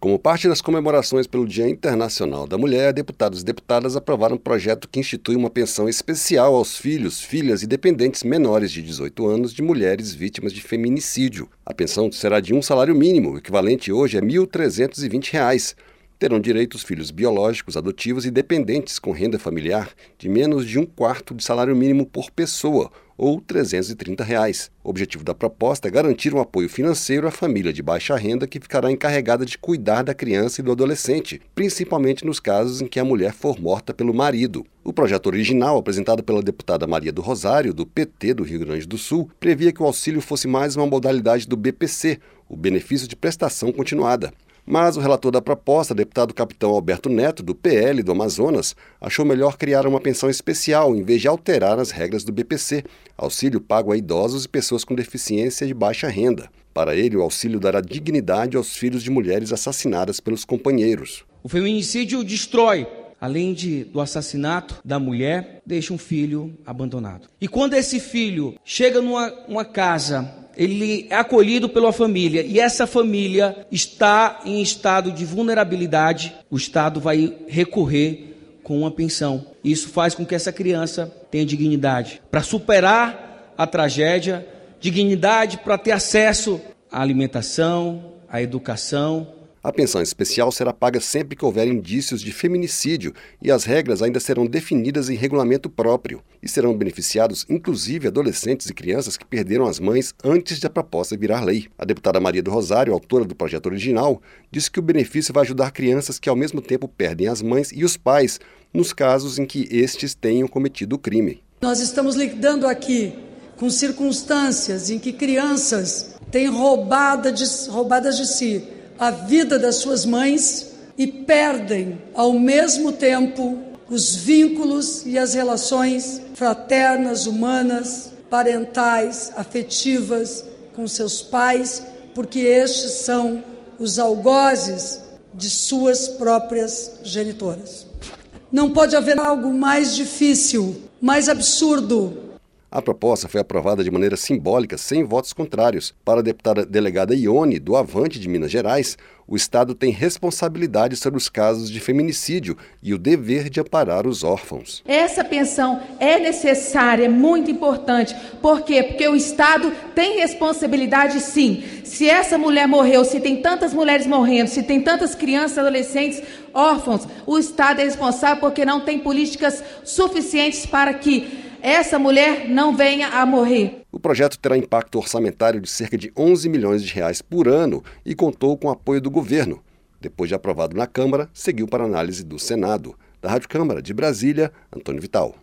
Como parte das comemorações pelo Dia Internacional da Mulher, deputados e deputadas aprovaram um projeto que institui uma pensão especial aos filhos, filhas e dependentes menores de 18 anos de mulheres vítimas de feminicídio. A pensão será de um salário mínimo, equivalente hoje a R$ 1.320 terão direito os filhos biológicos, adotivos e dependentes com renda familiar de menos de um quarto de salário mínimo por pessoa, ou 330 reais. O objetivo da proposta é garantir um apoio financeiro à família de baixa renda que ficará encarregada de cuidar da criança e do adolescente, principalmente nos casos em que a mulher for morta pelo marido. O projeto original, apresentado pela deputada Maria do Rosário, do PT do Rio Grande do Sul, previa que o auxílio fosse mais uma modalidade do BPC, o benefício de prestação continuada. Mas o relator da proposta, deputado capitão Alberto Neto, do PL do Amazonas, achou melhor criar uma pensão especial em vez de alterar as regras do BPC, auxílio pago a idosos e pessoas com deficiência de baixa renda. Para ele, o auxílio dará dignidade aos filhos de mulheres assassinadas pelos companheiros. O feminicídio destrói além de, do assassinato da mulher, deixa um filho abandonado. E quando esse filho chega numa casa ele é acolhido pela família e essa família está em estado de vulnerabilidade, o Estado vai recorrer com uma pensão. Isso faz com que essa criança tenha dignidade para superar a tragédia, dignidade para ter acesso à alimentação, à educação, a pensão especial será paga sempre que houver indícios de feminicídio e as regras ainda serão definidas em regulamento próprio e serão beneficiados inclusive adolescentes e crianças que perderam as mães antes de a proposta virar lei. A deputada Maria do Rosário, autora do projeto original, disse que o benefício vai ajudar crianças que ao mesmo tempo perdem as mães e os pais nos casos em que estes tenham cometido o crime. Nós estamos lidando aqui com circunstâncias em que crianças têm roubada de, roubadas de si a vida das suas mães e perdem, ao mesmo tempo, os vínculos e as relações fraternas, humanas, parentais, afetivas com seus pais, porque estes são os algozes de suas próprias genitoras. Não pode haver algo mais difícil, mais absurdo a proposta foi aprovada de maneira simbólica, sem votos contrários. Para a deputada delegada Ione, do Avante de Minas Gerais, o Estado tem responsabilidade sobre os casos de feminicídio e o dever de amparar os órfãos. Essa pensão é necessária, é muito importante. Por quê? Porque o Estado tem responsabilidade sim. Se essa mulher morreu, se tem tantas mulheres morrendo, se tem tantas crianças, adolescentes órfãos, o Estado é responsável porque não tem políticas suficientes para que essa mulher não venha a morrer. O projeto terá impacto orçamentário de cerca de 11 milhões de reais por ano e contou com o apoio do governo. Depois de aprovado na Câmara, seguiu para análise do Senado. Da Rádio Câmara de Brasília, Antônio Vital.